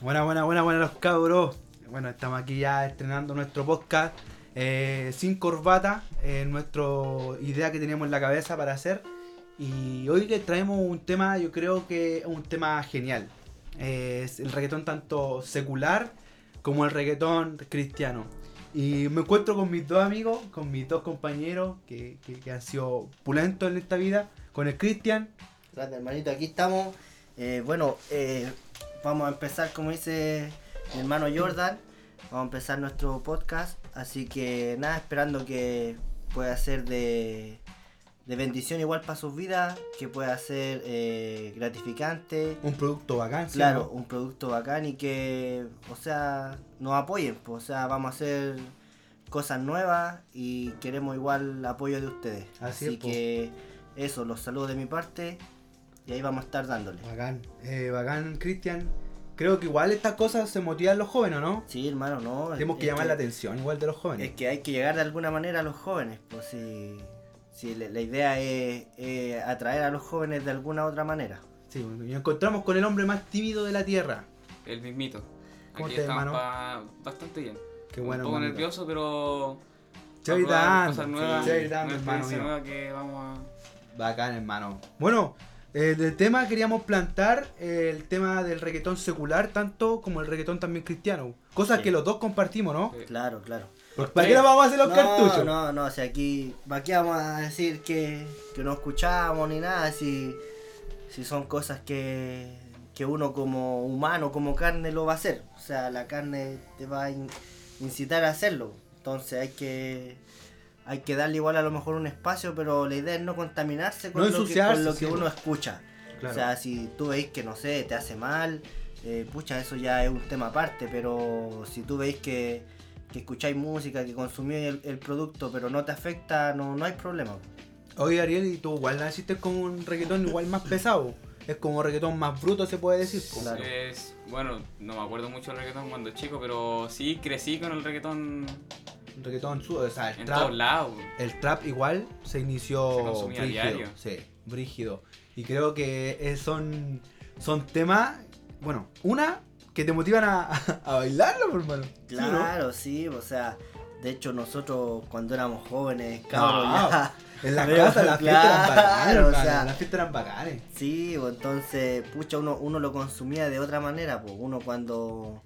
Buena, buena, buena, buena los cabros. Bueno, estamos aquí ya estrenando nuestro podcast eh, sin corbata, eh, nuestra idea que teníamos en la cabeza para hacer. Y hoy les traemos un tema, yo creo que es un tema genial. Eh, es el reggaetón tanto secular como el reggaetón cristiano. Y me encuentro con mis dos amigos, con mis dos compañeros que, que- han sido pulentos en esta vida, con el Cristian. Grande hermanito, aquí estamos. Bueno, eh, vamos a empezar como dice mi hermano Jordan. Vamos a empezar nuestro podcast. Así que nada, esperando que pueda ser de, de bendición igual para sus vidas, que pueda ser eh, gratificante. Un producto bacán, ¿sí Claro, un producto bacán y que, o sea, nos apoyen. pues, o sea, vamos a hacer cosas nuevas y queremos igual el apoyo de ustedes. Así Así, es, po. que eso, los saludos de mi parte y ahí vamos a estar dándole. Bacán, eh, bacán, Cristian. Creo que igual estas cosas se motivan los jóvenes, ¿o ¿no? Sí, hermano, no. Tenemos que es llamar la atención igual de los jóvenes. Es que hay que llegar de alguna manera a los jóvenes, pues si, si la, la idea es, es atraer a los jóvenes de alguna otra manera. Sí, y nos encontramos con el hombre más tímido de la tierra. El mismito. ¿Cómo Aquí hermano? bastante bien. Qué bueno, Un poco nervioso, pero. Se va a probar dando, cosas sí, nuevas, mío. nueva que vamos a. Bacán, hermano. Bueno, eh, del tema queríamos plantar eh, el tema del reggaetón secular, tanto como el reggaetón también cristiano. Cosas Sí. que los dos compartimos, ¿no? Sí. Claro, claro. Pues, ¿Para qué nos vamos a hacer los no, cartuchos? No, no, o sea, aquí, aquí vamos a decir que, que no escuchamos ni nada, si, si son cosas que, que uno como humano, como carne lo va a hacer. O sea, la carne te va a in- incitar a hacerlo. Entonces hay que hay que darle igual a lo mejor un espacio, pero la idea es no contaminarse con No lo que, con lo sí, que uno escucha. Claro. O sea, si tú veis que, no sé, te hace mal, eh, pucha, eso ya es un tema aparte, pero si tú veis que, que escucháis música, que consumís el, el producto, pero no te afecta, no, no hay problema. Oye, Ariel, ¿y tú igual naciste con un reggaetón igual más pesado? Es como reggaetón más bruto, se puede decir. Claro. Es, bueno, no me acuerdo mucho del reggaetón cuando chico, pero sí crecí con el reggaetón Un reggaetón su, o sea, el en trap. todos lados. El trap igual se inició Se brígido. diario. Sí, brígido. Y creo que son, son temas, bueno, una que te motivan a, a bailarlo, por hermano. ¿Sí o no? Claro, sí, o sea, de hecho nosotros cuando éramos jóvenes, No, ya... En la Pero, casa las fiestas eran bacanas, claro, o hermano, sea, las fiestas eran bacanes. Sí, pues entonces, pucha, uno, uno lo consumía de otra manera, pues uno cuando,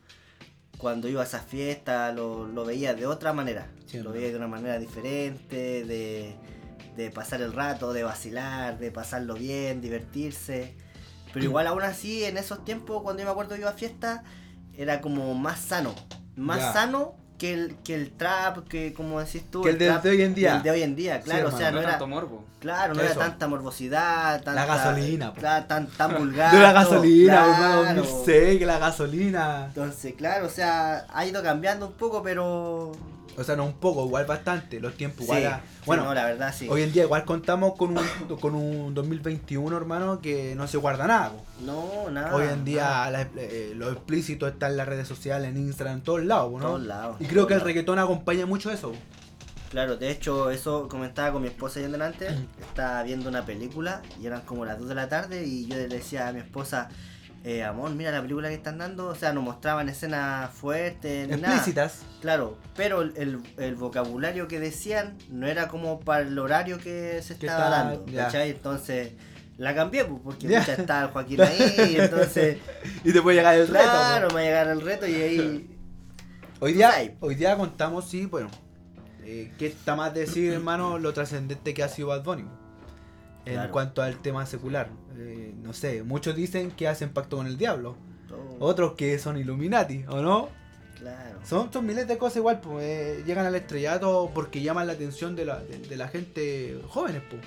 cuando iba a esas fiestas lo, lo veía de otra manera, lo veía de una manera diferente, de, de pasar el rato, de vacilar, de pasarlo bien, divertirse. Pero igual aún así, en esos tiempos, cuando yo me acuerdo que iba a fiestas, era como más sano, más Ya. sano que el, que el trap, que como decís tú, Que el trap de hoy en día. el de hoy en día, claro, o sea, no no era, tanto morbo. Claro, no Eso. era tanta morbosidad, tanta, gasolina, po. claro, tan, tan vulgar. De la gasolina, claro. hermano, 2006, que la gasolina. Entonces, claro, o sea, ha ido cambiando un poco, pero. O sea, no un poco, igual bastante. Los tiempos igual. sí, bueno, no, la verdad sí. hoy en día igual contamos con un, con un 2021, hermano, que no se guarda nada. po. No, nada. Hoy en día la- eh, lo explícito está en las redes sociales, en Instagram, en todos lados, po, ¿no? todos lados. Y creo que el reggaetón acompaña mucho eso. po. Claro, de hecho, eso comentaba con mi esposa ahí en delante. Estaba viendo una película y eran como las 2 de la tarde y yo le decía a mi esposa. Eh, amor, mira la película que están dando, o sea, no mostraban escenas fuertes ni nada. Explícitas. Claro, pero el, vocabulario que decían no era como para el horario que se estaba está- dando. ¿cachai? Entonces la cambié, pues, porque Ya. pucha, estaba el Joaquín ahí, entonces, Y te puede llegar el reto. claro, me va a llegar el reto y ahí, Hoy día, hoy día contamos, sí, bueno, eh, ¿qué está más decir, hermano, lo trascendente que ha sido Bad Bunny? En Claro. cuanto al tema secular. Eh, no sé, muchos dicen que hacen pacto con el diablo, otros que son Illuminati, ¿o no? claro, Son, son miles de cosas igual, pues, eh, llegan al estrellato porque llaman la atención de la, de, de la gente jóvenes, pues,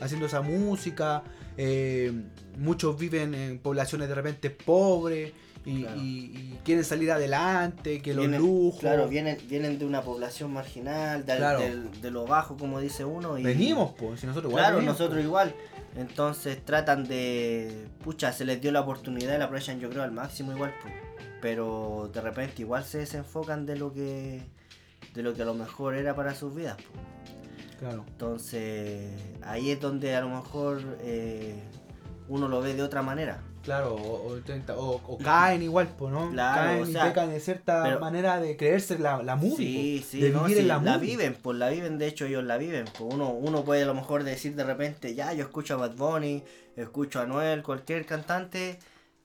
haciendo esa música. eh, muchos viven en poblaciones de repente pobres y, Claro. y- y quieren salir adelante, que los Vienen- lujos. claro, vienen, vienen de una población marginal, de, Claro. de lo bajo, como dice uno, y Venimos, pues, si nosotros igual Claro, venimos, nosotros igual. Entonces tratan de. Pucha, se les dio la oportunidad y la aprovechan, yo creo, al máximo igual. Pero de repente igual se desenfocan de lo que. de lo que a lo mejor era para sus vidas. Claro. Entonces ahí es donde a lo mejor eh, uno lo ve de otra manera. Claro, o, o o- caen igual, pues, ¿no? Claro, caen o y pecan de cierta pero- manera de creerse la, la movie, Sí, po, sí, de no, vivir sí, en la, la, movie. viven, pues la viven, de hecho ellos la viven. Pues uno, uno puede a lo mejor decir de repente, ya, yo escucho a Bad Bunny, escucho a Noel, cualquier cantante,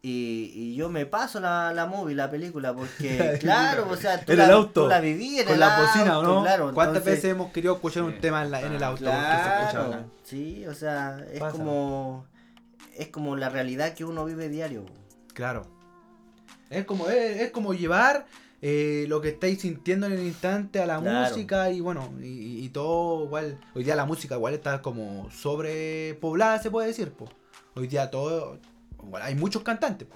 y, y yo me paso la, la movie, la película, porque claro, o sea, tú, En la, el auto, tú la viví en Con el la bocina, ¿o auto, no? Claro, ¿Cuántas entonces- veces hemos querido escuchar un tema en, la- en el auto? se sí, o sea, es como es como la realidad que uno vive diario. Claro. Es como, es, es como llevar eh, lo que estáis sintiendo en el instante a la Claro. música y bueno, y, todo igual. Hoy día la música igual está como sobrepoblada, se puede decir. Po. Hoy día todo, igual hay muchos cantantes. po.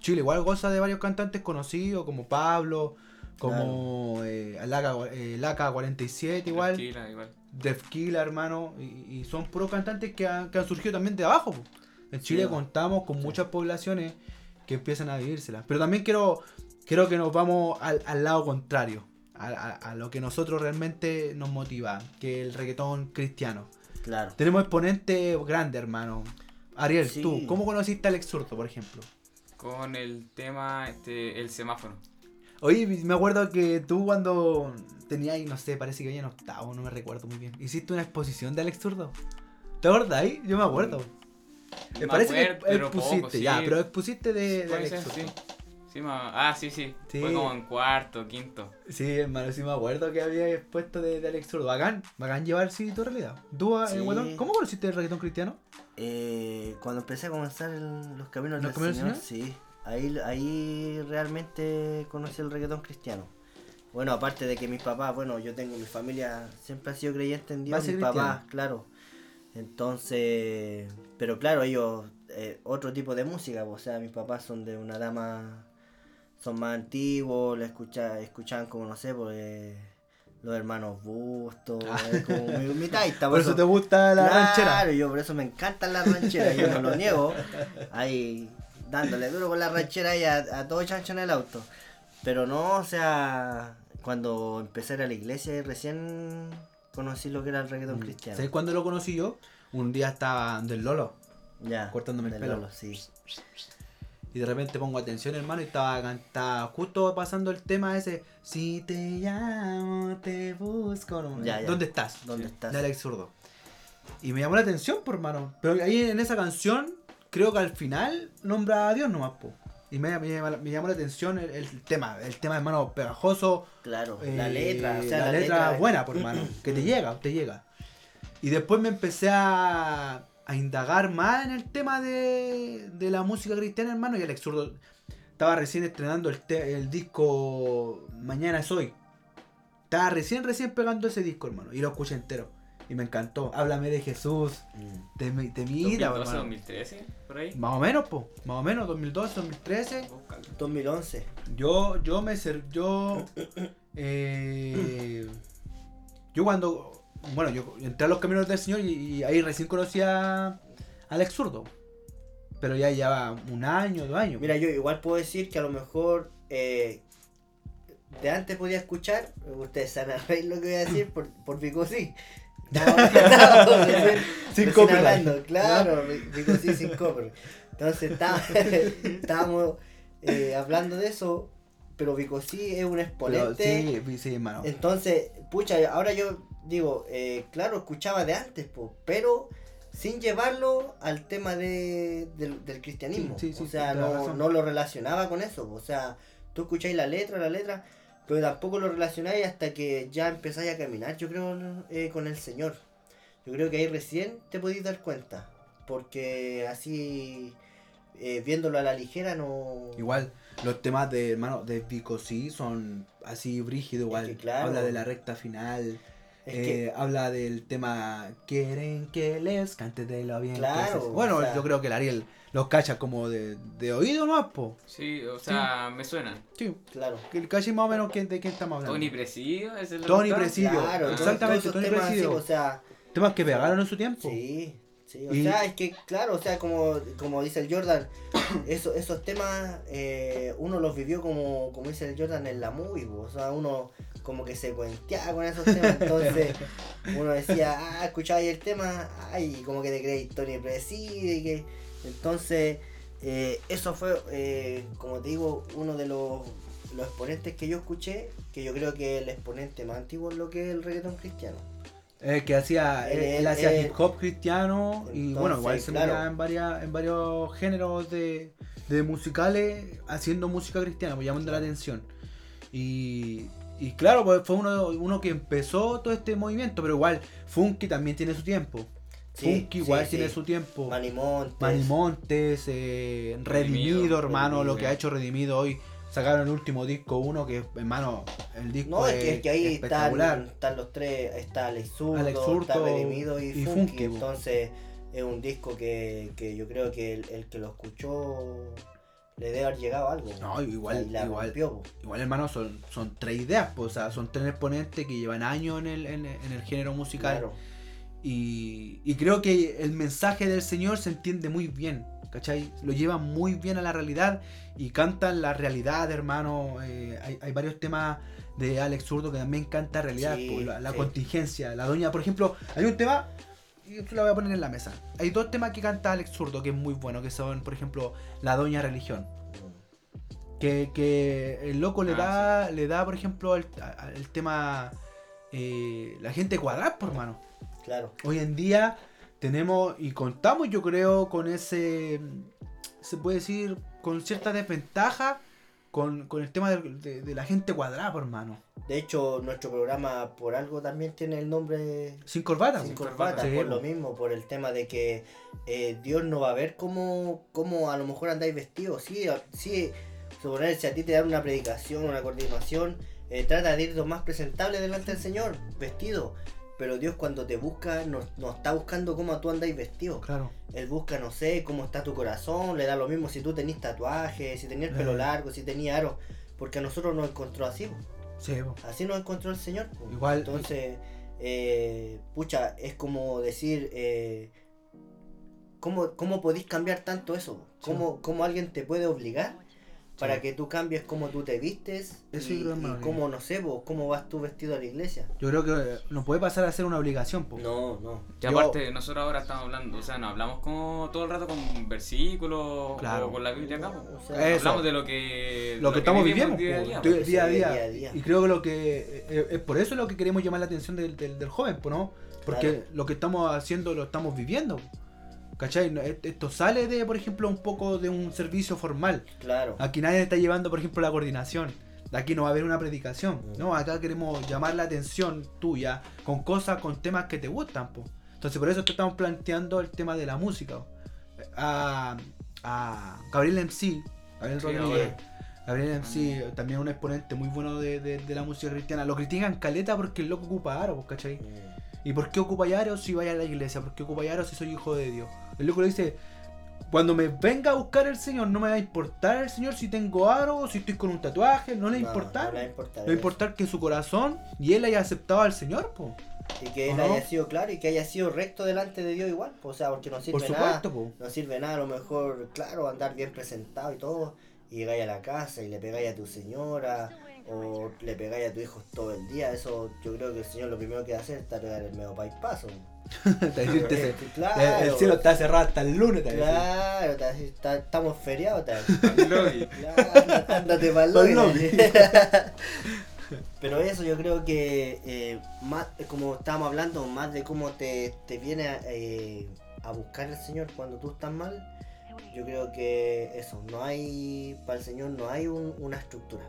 Chile igual goza de varios cantantes conocidos como Pablo, como eh, Laca, eh, Laca 47 igual. Tranquila, igual. Def Killa, hermano, y, y son puros cantantes que han, que han surgido también de abajo. po. En Chile Sí, contamos con sí. muchas poblaciones que empiezan a vivírselas. Pero también quiero, quiero que nos vamos al, al lado contrario, a, a- a lo que nosotros realmente nos motiva, que es el reggaetón cristiano. Claro. Tenemos exponentes grandes, hermano. Ariel, Sí. tú, ¿cómo conociste a Alex Zurdo, por ejemplo? Con el tema, este, el semáforo. Oye, me acuerdo que tú cuando tenías, no sé, parece que había en octavo, no me recuerdo muy bien. Hiciste una exposición de Alex Zurdo. ¿Te acuerdas ahí? Yo me acuerdo. Me Me parece acuerdo, que pero expusiste, poco, ya, pero expusiste de, de ser, sí. Sí, ma- ah, sí, sí, Sí. Fue como en cuarto, quinto. Sí, hermano, sí me acuerdo que había expuesto de, de Alex Zurdo. Bacán, bacán llevar sí tu realidad. ¿Tú, eh, Sí. Guatón, ¿Cómo conociste el reggaetón cristiano? Eh, cuando empecé a comenzar el- los caminos ¿Los del Señor, sí, ahí, ahí realmente conocí el reggaetón cristiano. Bueno, aparte de que mis papás, bueno, yo tengo mi familia, siempre ha sido creyente en Dios, mis papás, claro. Entonces, pero claro, ellos, eh, otro tipo de música, o sea, mis papás son de una dama, son más antiguos, la escucha, escuchaban como, no sé, pues, los hermanos Bustos, es como mi, mi taita, Ah. Por eso te gusta la Claro, ranchera. yo por eso me encantan las rancheras, yo no lo niego. Ahí dándole duro con la ranchera y a, a todo chancho en el auto. Pero no, o sea, cuando empecé a ir a la iglesia y recién conocí lo que era el reggaetón cristiano. ¿Sabes cuándo lo conocí yo? Un día estaba del Lolo Ya. cortándome el pelo. Lolo, sí. y de repente pongo atención, hermano, y estaba, can- estaba justo pasando el tema ese. Si te llamo, te busco. no, Ya, ya. ¿Dónde estás? ¿Dónde Sí. estás? de Alex Zurdo. Y me llamó la atención, por hermano. Pero ahí en esa canción, creo que al final nombra a Dios nomás, po. Y me, me, llama- me llamó la atención el, el tema, el tema, hermano, pegajoso. Claro, la eh, letra, o sea, la, la, letra, letra buena, por hermano. Que te llega, te llega. Y después me empecé a, a indagar más en el tema de, de la música cristiana, hermano. Y Alex Zurdo estaba recién estrenando el, te- el disco Mañana es hoy. Estaba recién, recién pegando ese disco, hermano. Y lo escuché entero. Y me encantó. Háblame de Jesús. Mm. Te, mi- te mira, 2012, hermano. 2013, por ahí. Más o menos, po. Más o menos, 2012, 2013. Búscalo. 2011. Yo, yo me ser, yo, eh, yo cuando, bueno, yo entré a los caminos del Señor y, y ahí recién conocí a Alex Zurdo. Pero ya lleva un año, dos años. Mira, yo igual puedo decir que a lo mejor eh, de antes podía escuchar, ustedes saben lo que voy a decir por, por Pico sí. Recién- Sin copyright. hablando, claro, sí sin copyright. Entonces está- estábamos eh, hablando de eso, pero Pico sí es un Pero exponente. sí, sí, hermano. Entonces, pucha, ahora yo digo, eh, claro, escuchaba de antes, po, pero sin llevarlo al tema de, del, del cristianismo. Sí, sí, sí, o sea, no, no lo relacionaba con eso. O sea, tú escucháis la letra, la letra, pero tampoco lo relacionáis hasta que ya empezáis a caminar, yo creo, eh, con el Señor. Yo creo que ahí recién te podéis dar cuenta. Porque así, eh, viéndolo a la ligera, no... Igual, los temas de hermano de Vico sí son así brígidos igual. que claro. Habla de la recta final. Es eh, que- habla del tema quieren que les cante de lo bien que Claro, se-". bueno o sea- yo creo que el Ariel los cacha como de, de oído más po Sí, o sea, me suena. sí Claro. que cache más o menos quién- de quién estamos hablando Tony Presidio es el Tony Presidio. Claro, Ah, exactamente, todos esos Tony temas Presidio. o sea, temas que pegaron en su tiempo Sí, sí, o Y- sea, es que claro, o sea, como, como dice el Jordan, eso, esos temas eh, uno los vivió como, como dice el Jordan en la movie, po, o sea, uno como que se cuenteaba con esos temas, entonces uno decía, ah, escuchaba ahí el tema, ay, como que te creéis Tony Preside, y que entonces eh, eso fue, eh, como te digo, uno de los, los exponentes que yo escuché, que yo creo que es el exponente más antiguo en lo que es el reggaetón cristiano. Eh, que hacía, él, Él- hacía hip hop cristiano y bueno, igual se claro. metía en, varias, en varios géneros de, de musicales haciendo música cristiana, pues llamando la atención. Y, y claro, pues fue uno, uno que empezó todo este movimiento, pero igual Funky también tiene su tiempo. Sí, Funky igual sí, tiene sí. su tiempo. Manny Montes. Manny Montes, eh, Redimido, Redimido, hermano, lo que ha hecho Redimido hoy. Sacaron el último disco uno que, hermano, el disco No, es que, es que ahí están, espectacular. están los tres, está Alex Zurdo, Alex Zurdo está Redimido y, y Funky, entonces es un disco que, que yo creo que el, el que lo escuchó le debe haber llegado algo. No, igual- la igual. rompió. Igual, hermano, son, son tres ideas, pues, o sea, son tres exponentes que llevan años en el, en, en el género musical. Claro. Y, y creo que el mensaje del Señor se entiende muy bien, ¿cachai? Lo llevan muy bien a la realidad y cantan la realidad, hermano. Eh, hay, hay varios temas de Alex Zurdo que también canta realidad, Sí, pues, la, la sí. contingencia. La doña, por ejemplo, hay un tema, lo voy a poner en la mesa. Hay dos temas que canta Alex Zurdo que es muy bueno, que son, por ejemplo, La Doña Religión. Que, que el loco le Ah, da, le da, por ejemplo, el, tema eh, la gente cuadrada, por hermano. Claro. Hoy en día tenemos y contamos, yo creo, con ese, se puede decir, con cierta desventaja con, con el tema de, de- de la gente cuadrada, por hermano. De hecho, nuestro programa por algo también tiene el nombre Sin corbata. Sin po. corbata, Sí, por po. lo mismo, por el tema de que eh, Dios no va a ver cómo, cómo a lo mejor andáis vestidos. Sí, a- sí, suponer si a ti te dan una predicación, una coordinación, eh, trata de ir lo más presentable delante del Señor, vestido. Pero Dios cuando te busca, no, no está buscando cómo tú andáis vestido. Claro. Él busca, no sé, cómo está tu corazón, le da lo mismo si tú tenés tatuajes, si tenías el pelo Eh. largo, si tenías aro. Porque a nosotros nos encontró así. Sí. Así nos encontró el Señor. Igual- Entonces, eh, pucha, es como decir, eh, ¿cómo, ¿cómo podéis cambiar tanto eso? ¿Cómo, cómo alguien te puede obligar para que tú cambies cómo tú te vistes? Eso y, y cómo, no sé, vos, cómo vas tú vestido a la iglesia. Yo creo que eh, no puede pasar a ser una obligación. po. No, no. Y Yo- aparte, nosotros ahora estamos hablando, o sea, no hablamos como todo el rato con versículos Claro. o con la Biblia acá. po. O sea, Eso. Hablamos de lo que, lo que estamos viviendo día día, día, a día. día a día. Y creo que lo que eh, es por eso lo que queremos llamar la atención del, del, del joven, po, ¿no? Porque Claro. lo que estamos haciendo lo estamos viviendo. ¿Cachai? Esto sale de, por ejemplo, un poco de un servicio formal. Claro. Aquí nadie está llevando, por ejemplo, la coordinación. Aquí no va a haber una predicación. Mm. No, acá queremos llamar la atención tuya con cosas, con temas que te gustan. po. Entonces, por eso te estamos planteando el tema de la música. A, a Gabriel MC, Gabriel Sí, Rodríguez. Gabriel MC, también un exponente muy bueno de, de- de la música cristiana. Lo critican caleta porque el loco ocupa aro, po, ¿cachai? Mm. ¿Y por qué ocupa aro si vaya a la iglesia? ¿Por qué ocupa aro si soy hijo de Dios? El loco le dice, cuando me venga a buscar el Señor, no me va a importar el Señor si tengo aro o si estoy con un tatuaje, no le va No, no le va a importar Le va a importar que su corazón y él haya aceptado al Señor, po. Y que él haya sido claro y que haya sido recto delante de Dios igual. O sea, porque no sirve Por nada. supuesto, po. No sirve nada, a lo mejor, claro, andar bien presentado y todo, y llegáis a la casa y le pegáis a tu señora, o le pegáis a tu hijo todo el día, eso yo creo que el Señor lo primero que hace es pegar el medio paso. Te decirte, Claro. el cielo está cerrado hasta el lunes. Claro, "Está- estamos feriados. Claro, lobby. lobby. Pero eso yo creo que, eh, más como estábamos hablando, más de cómo te, te viene a, eh, a buscar el Señor cuando tú estás mal, yo creo que eso, no hay, para el Señor no hay un- una estructura.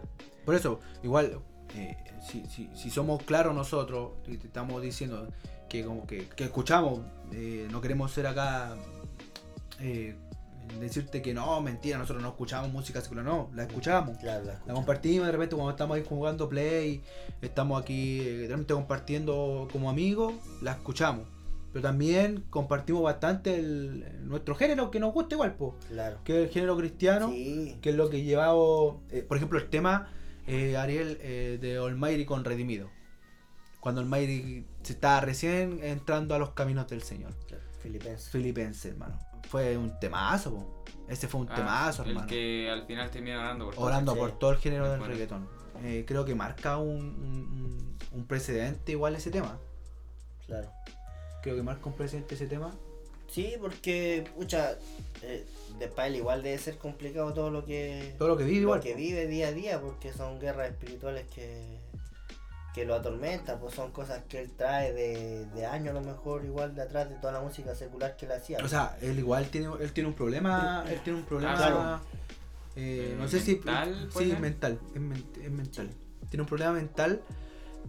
Por eso, igual, eh, si, si, si somos claros nosotros, y te estamos diciendo que como que, que escuchamos, eh, no queremos ser acá eh, decirte que no, mentira, nosotros no escuchamos música secular, no, la escuchamos. Claro, la La escucha. compartimos de repente cuando estamos ahí jugando play, estamos aquí realmente compartiendo como amigos, la escuchamos. Pero también compartimos bastante el, nuestro género que nos gusta igual, po, Claro. que es el género cristiano Sí, que es lo que llevaba, eh, por ejemplo, el tema eh, Ariel eh, de Almighty con Redimido. Cuando Almighty se estaba recién entrando a los caminos del Señor. claro, Filipenses. Filipense, hermano. Fue un temazo, po. Ese fue un Ah, temazo, el hermano. que al final termina orando por todo. Orando sí. por todo el género del reggaetón. Eh, creo que marca un, un- un- un precedente igual ese tema. Claro. Creo que marca un precedente ese tema. Sí, porque, pucha, eh, de para él igual debe ser complicado todo lo que, Todo lo que vive lo igual. que vive día a día, porque son guerras espirituales que, que lo atormentan, pues son cosas que él trae de, de años a lo mejor, igual de atrás de toda la música secular que él hacía. O sea, él igual tiene, él tiene un problema, él tiene un problema, Claro. eh, no Eh, sé si, mental, sí, ser. mental, es, men- es mental. Tiene un problema mental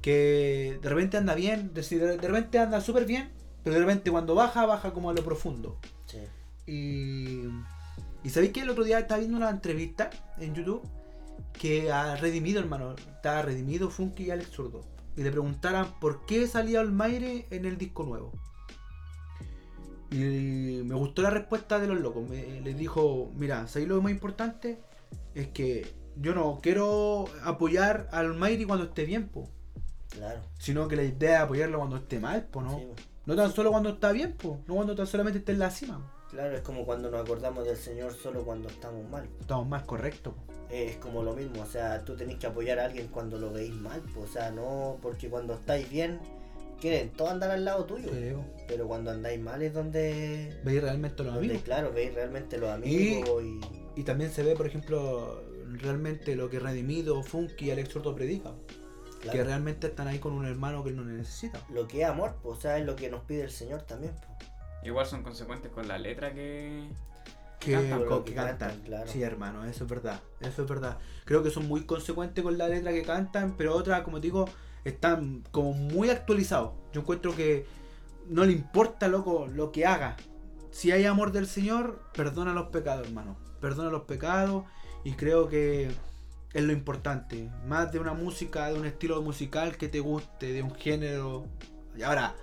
que de repente anda bien, de, de de repente anda súper bien, pero de repente cuando baja, baja como a lo profundo. Sí. Y, y sabéis que el otro día estaba viendo una entrevista en YouTube que ha redimido, hermano, estaba redimido Funky y Alex Zurdo. Y le preguntaran por qué salía Olmaire en el disco nuevo. Y me gustó la respuesta de los locos. Me, les dijo, mira, ¿sabéis lo más importante? Es que yo no quiero apoyar al Olmaire cuando esté bien, po. Claro. Sino que la idea es apoyarlo cuando esté mal, po, ¿no? Sí. No tan solo cuando está bien, po. No cuando tan solamente esté en la cima. Claro, es como cuando nos acordamos del Señor solo cuando estamos mal. Estamos más correctos, po. Es como lo mismo, o sea, tú tenés que apoyar a alguien cuando lo veis mal, pues, o sea, no, porque cuando estáis bien, quieren todos andar al lado tuyo, Creo. pero cuando andáis mal es donde, Veis realmente los donde, amigos. claro, veis realmente los amigos y, Y también se ve, por ejemplo, realmente lo que Redimido, Funky y Alex Sordo predican. Claro, Que realmente están ahí con un hermano que no necesita. lo que es amor, pues, o sea, es lo que nos pide el Señor también, pues. Igual son consecuentes con la letra que. Que, Cantan, con- lo que que cantan. cantan, claro. Sí, hermano, eso es verdad. Eso es verdad. Creo que son muy consecuentes con la letra que cantan, pero otras, como te digo, están como muy actualizados. Yo encuentro que no le importa, loco, lo que haga. Si hay amor del Señor, perdona los pecados, hermano. Perdona los pecados y creo que es lo importante. Más de una música, de un estilo musical que te guste, de un género. Y ahora,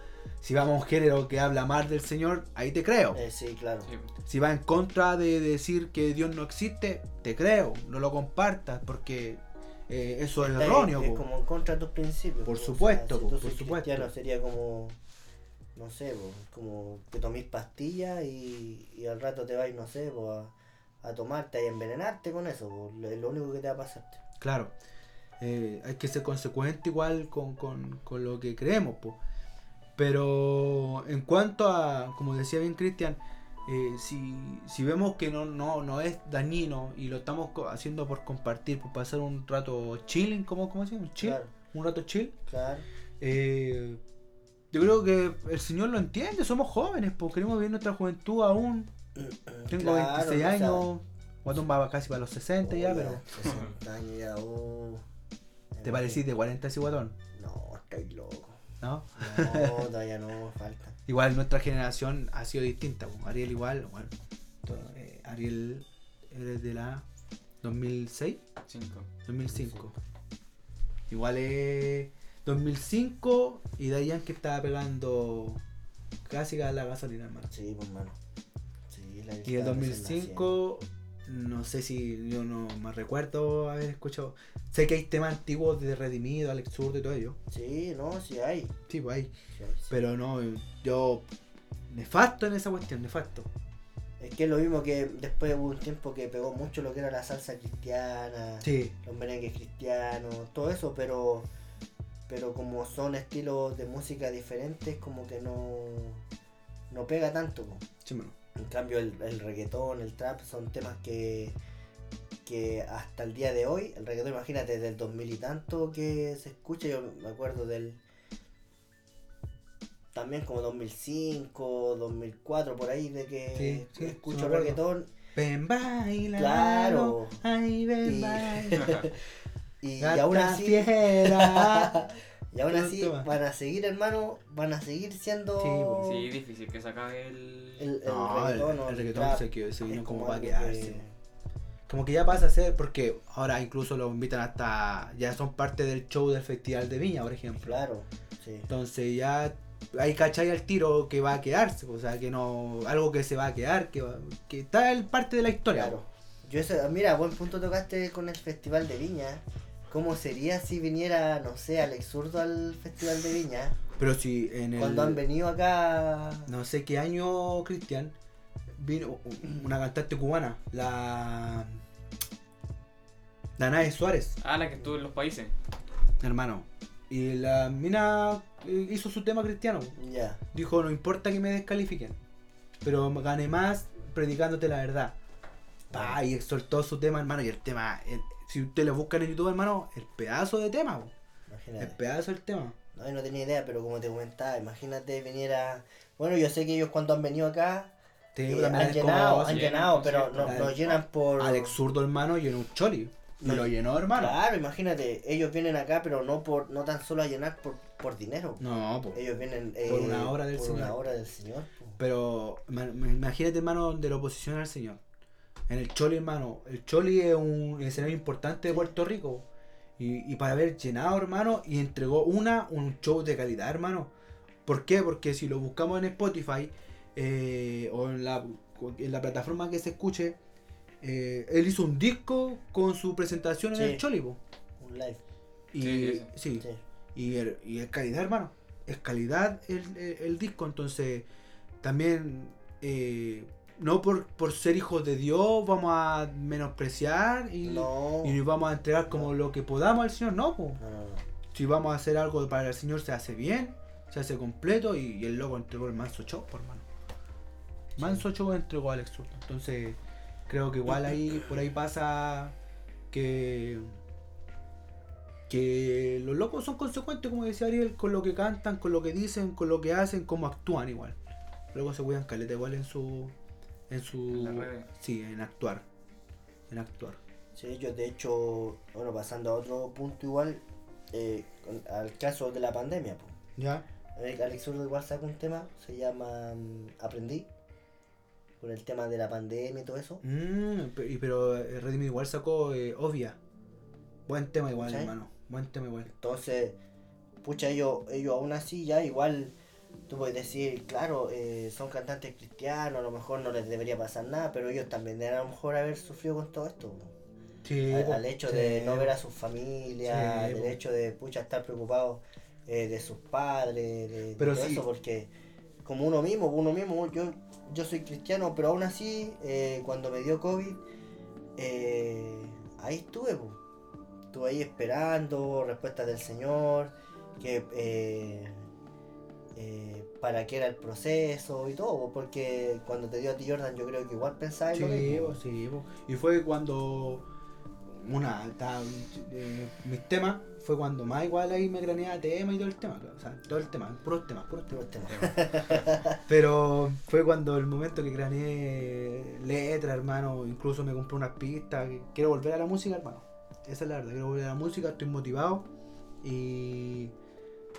si vamos a un género que habla más del Señor, ahí te creo. Eh, sí, claro. Sí, Si va en contra de decir que Dios no existe, te creo, no lo compartas porque eh, eso es erróneo. Es po. como en contra de tus principios. Por po, o supuesto, sea, si por supuesto. cristiano sería como, no sé, po, como que toméis pastillas y, y al rato te vais, no sé, po, a, a tomarte y a envenenarte con eso, lo- es lo único que te va a pasar. Claro, eh, hay que ser consecuente igual con, con- con lo que creemos. po. Pero en cuanto a, como decía bien Cristian, eh, si, si vemos que no, no, no es dañino y lo estamos haciendo por compartir, por pasar un rato chilling, ¿cómo, cómo se llama? Chill, Claro, un rato chill. claro. Eh, yo creo que el Señor lo entiende, somos jóvenes, pues queremos vivir nuestra juventud aún. Tengo Claro, 26 o sea, años, Guatón va casi para los 60 ya, pero 60 años ya, oh. te parecís de 40 así, Guatón, No, estoy loco. ¿no? No, todavía no, falta. Igual nuestra generación ha sido distinta, pues, Ariel igual, bueno, eh, Ariel eres de la 2006, cinco. 2005. Igual es 2005 y de ahí que estaba pegando casi a la gasolina, hermano. Sí, pues, mano. Y el estaba recién 2005, no sé si yo no me recuerdo haber escuchado. Sé que hay temas antiguos de Redimido, Alex Zurdo y todo ello. Sí, no, sí hay. Sí, pues hay. sí hay, sí. Pero no, yo. Nefasto en esa cuestión, nefasto. Es que es lo mismo que después hubo un tiempo que pegó mucho lo que era la salsa cristiana, Sí, los merengues cristianos, todo eso, pero pero como son estilos de música diferentes, como que no no pega tanto. sí, mano. En cambio el, el reggaetón, el trap son temas que que hasta el día de hoy, el reggaetón imagínate desde el 2000 y tanto que se escucha, yo me acuerdo del también como 2005, 2004 por ahí de que Sí, sí, sí escucho reggaetón Ven, baila. Claro. Ay, ven, Y- baila. y, y aún así. y aún así van a seguir hermano, van a seguir siendo Sí, pues, Sí, difícil que se acabe el. el, el No, el, reggaetón el el reggaetón se, quedó, se vino como para quedarse. que- Como que ya pasa a ser, porque ahora incluso lo invitan hasta. Ya son parte del show del Festival de Viña, por ejemplo. Claro, sí. Entonces ya hay cachai al tiro que va a quedarse, o sea, que no. Algo que se va a quedar, que, va- que está en parte de la historia. Claro. Yo eso, mira, buen punto tocaste con el Festival de Viña. ¿Cómo sería si viniera, no sé, Alex Zurdo al Festival de Viña? Pero si en el. Cuando han venido acá. No sé qué año, Cristian, vino una cantante cubana, la. Danae Suárez, Ah, la que estuvo en los países. hermano. Y la mina eh, hizo su tema cristiano. Ya. Dijo, no importa que me descalifiquen. pero gané más predicándote la verdad. Pa, y exhortó su tema, hermano, y el tema, el- si ustedes lo buscan en YouTube, hermano, el pedazo de tema, po, el Imagínate. pedazo del tema. No, yo no tenía idea, pero como te comentaba, imagínate viniera. Bueno, yo sé que ellos cuando han venido acá Sí, eh, han llenado, han llenado, pero no, nos llenan por. Alex Zurdo, hermano, llenó un choli. No, lo llenó, hermano. Claro, imagínate, ellos vienen acá, pero no por no tan solo a llenar por, por dinero. No, po. Ellos vienen eh, Por una obra del por Señor. una obra del Señor. po. Pero ma- ma- imagínate, hermano, de la oposición al Señor. En el Choli, hermano. El Choli es un escenario importante de Puerto Rico. Y, y para haber llenado, hermano, y entregó una, un show de calidad, hermano. ¿Por qué? Porque si lo buscamos en Spotify eh, o en la, en la plataforma que se escuche, eh, él hizo un disco con su presentación en el Choli, po. Un live. Y, Sí, sí, Sí. y, el- y es calidad, hermano. Es calidad el, el- el disco. Entonces, también, eh, no por, por ser hijos de Dios vamos a menospreciar y, No. y nos vamos a entregar como lo que podamos al Señor. No, po. Si vamos a hacer algo para el Señor, se hace bien, se hace completo. Y, y el loco entregó el manso show, por hermano. Manso entregó a Alex. Entonces, creo que igual ahí por ahí pasa que que los locos son consecuentes, como decía Ariel, con lo que cantan, con lo que dicen, con lo que hacen, cómo actúan igual. Luego se cuidan caleta igual en su en su En sí, en actuar. En actuar. Sí, ellos de hecho, bueno, pasando a otro punto igual, eh, con- al caso de la pandemia, pues. ¿Ya? Alex Zurdo igual sacó un tema, se llama mm, Aprendí, con el tema de la pandemia y todo eso. Mm, pe- y pero eh, Redimi igual sacó eh, Obvia. Buen tema igual, ¿Sí? hermano. Buen tema igual. Entonces, pucha, ellos, ellos aún así ya igual, tú puedes decir, claro, eh, son cantantes cristianos, a lo mejor no les debería pasar nada, pero ellos también deben a lo mejor haber sufrido con todo esto. Sí, al, hecho sí, de no ver a sus familias, Sí, po. hecho de pucha estar preocupados eh, de sus padres, de, todo eso, porque como uno mismo, uno mismo, yo, yo soy cristiano, pero aún así, eh, cuando me dio COVID, ahí estuve, po. estuve ahí esperando respuestas del Señor, que eh, para qué era el proceso y todo, po, porque cuando te dio a ti Jordan, yo creo que igual pensaba en lo Sí, mismo. sí. Y fue cuando una ta- eh, mis temas fue cuando más igual ahí me craneaba tema y todo el tema, o sea, todo el tema, puros temas, puros temas. Pero fue cuando el momento que craneé letra, hermano, incluso me compré unas pistas, quiero volver a la música, hermano. Esa es la verdad, quiero volver a la música, estoy motivado. Y...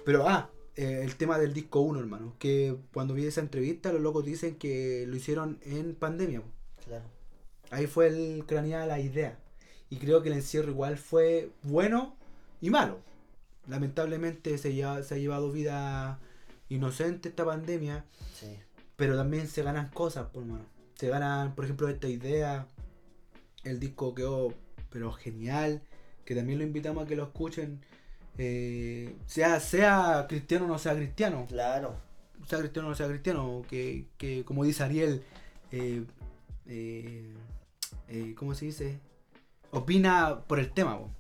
Pero, ah, eh, el tema del disco 1, hermano, que cuando vi esa entrevista los locos dicen que lo hicieron en pandemia. po. Claro. Ahí fue el cranear la idea. Y creo que el encierro igual fue bueno y malo. Lamentablemente se, lleva- se ha llevado vida inocente esta pandemia. Sí. Pero también se ganan cosas, por mano. Se ganan, por ejemplo, esta idea. El disco quedó, pero genial. Que también lo invitamos a que lo escuchen. Eh, sea, sea cristiano o no sea cristiano. Claro. Sea cristiano o no sea cristiano. Que, que como dice Ariel, eh, eh, eh, ¿cómo se dice? Opina por el tema. po.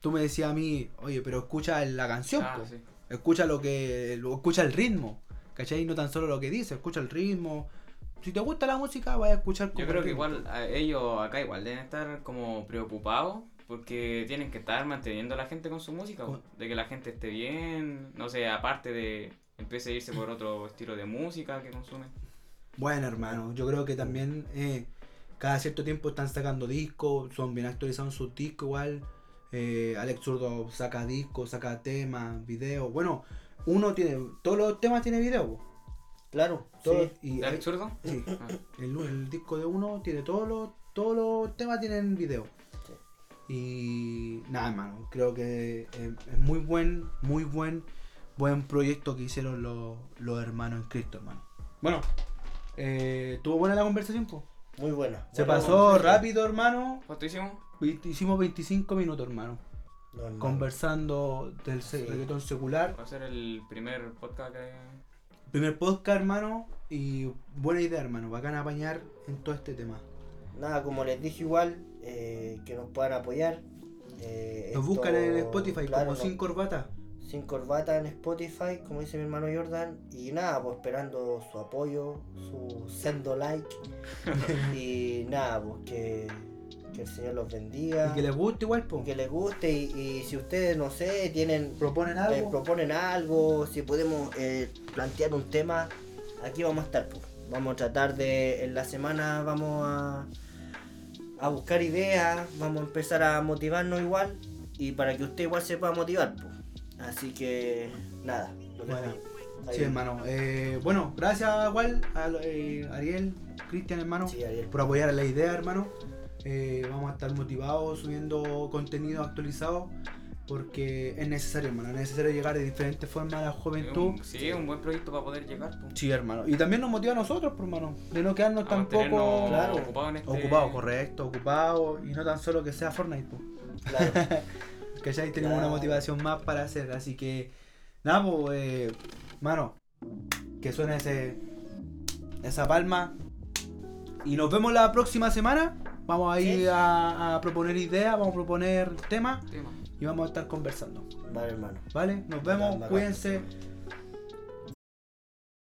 Tú me decías a mí, oye, pero escucha la canción. Ah, sí. Escucha lo que. lo- escucha el ritmo. ¿Cachai? No tan solo lo que dice, escucha el ritmo. Si te gusta la música, vas a escuchar Yo como creo que igual a ellos acá igual deben estar como preocupados porque tienen que estar manteniendo a la gente con su música, de que la gente esté bien, no sé, aparte de empiece a irse por otro estilo de música que consumen. Bueno, hermano, yo creo que también eh, cada cierto tiempo están sacando discos, son bien actualizados sus discos igual. Eh, Alex Zurdo saca discos, saca temas, videos. Bueno, uno tiene. Todos los temas tiene video. Claro. Todos- sí. y ¿De hay- absurdo? sí, Ah, el, el disco de uno tiene todos los, todos los temas tienen video. Y nada, hermano, creo que es muy buen, muy buen, buen proyecto que hicieron los, los hermanos en Cristo, hermano. Bueno, eh, ¿tuvo buena la conversación, po? Muy buena. Se Buena pasó rápido, hermano. ¿Cuánto hicimos? Hicimos 25 minutos, hermano. No, hermano. Conversando del Sí. reggaetón secular. Va a ser el primer podcast que... Primer podcast, hermano. Y buena idea, hermano. Bacán apañar en todo este tema. Nada, como les dije igual, eh, que nos puedan apoyar. eh, Nos esto- buscan en Spotify claro, como no- Sin Corbata. sin corbata en Spotify, como dice mi hermano Jordan. Y nada, pues esperando su apoyo, su sendo like. y nada, pues que, que el Señor los bendiga. Y que les guste igual, y que les guste. Y, y si ustedes, no sé, tienen Proponen eh, algo. proponen algo, si podemos plantear un tema, aquí vamos a estar. pues. Vamos a tratar de, en la semana vamos a, a buscar ideas, vamos a empezar a motivarnos igual y para que usted igual se pueda motivar. pues. Así que nada. lo Bueno. Sí, hermano. Eh, bueno, gracias igual a eh, Ariel, Cristian, hermano, Sí, Ariel. por apoyar la idea, hermano. Eh, vamos a estar motivados subiendo contenido actualizado porque es necesario, hermano. Es necesario llegar de diferentes formas a la juventud. Sí, es un buen proyecto para poder llegar. pues. Sí, hermano. Y también nos motiva a nosotros, pues, hermano. De no quedarnos A tampoco claro, ocupados en este... ocupados, correcto, ocupados. Y no tan solo que sea Fortnite, pues. Claro. Que ya ahí tenemos una motivación más para hacer. Así que, nada, pues, eh, mano, que suene ese, esa palma. Y nos vemos la próxima semana. Vamos a ir a, a proponer ideas, vamos a proponer temas tema. Y vamos a estar conversando. Vale, hermano. ¿Vale? Nos vemos, cuídense.